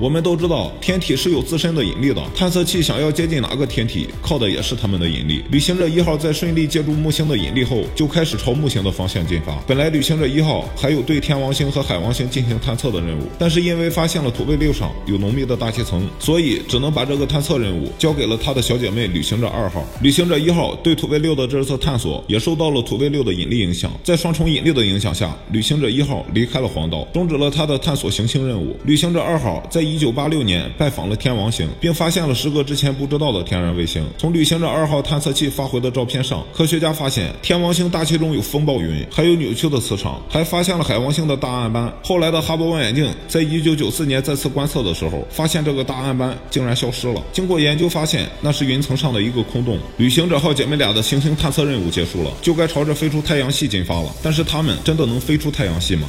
我们都知道，天体是有自身的引力的。探测器想要接近哪个天体，靠的也是他们的引力。旅行者一号在顺利借助木星的引力后，就开始朝木星的方向进发。本来旅行者一号还有对天王星和海王星进行探测的任务，但是因为发现了土卫六上有浓密的大气层，所以只能把这个探测任务交给了他的小姐妹旅行者二号。旅行者一号对土卫六的这次探索也受到了土卫六的引力影响，在双重引力的影响下，旅行者一号离开了黄道，终止了他的探索行星任务。旅行者二号在。一九八六年拜访了天王星，并发现了十个之前不知道的天然卫星。从旅行者二号探测器发回的照片上，科学家发现天王星大气中有风暴云，还有扭曲的磁场，还发现了海王星的大暗斑。后来的哈勃望远镜在一九九四年再次观测的时候，发现这个大暗斑竟然消失了。经过研究发现，那是云层上的一个空洞。旅行者号姐妹俩的行星探测任务结束了，就该朝着飞出太阳系进发了。但是他们真的能飞出太阳系吗？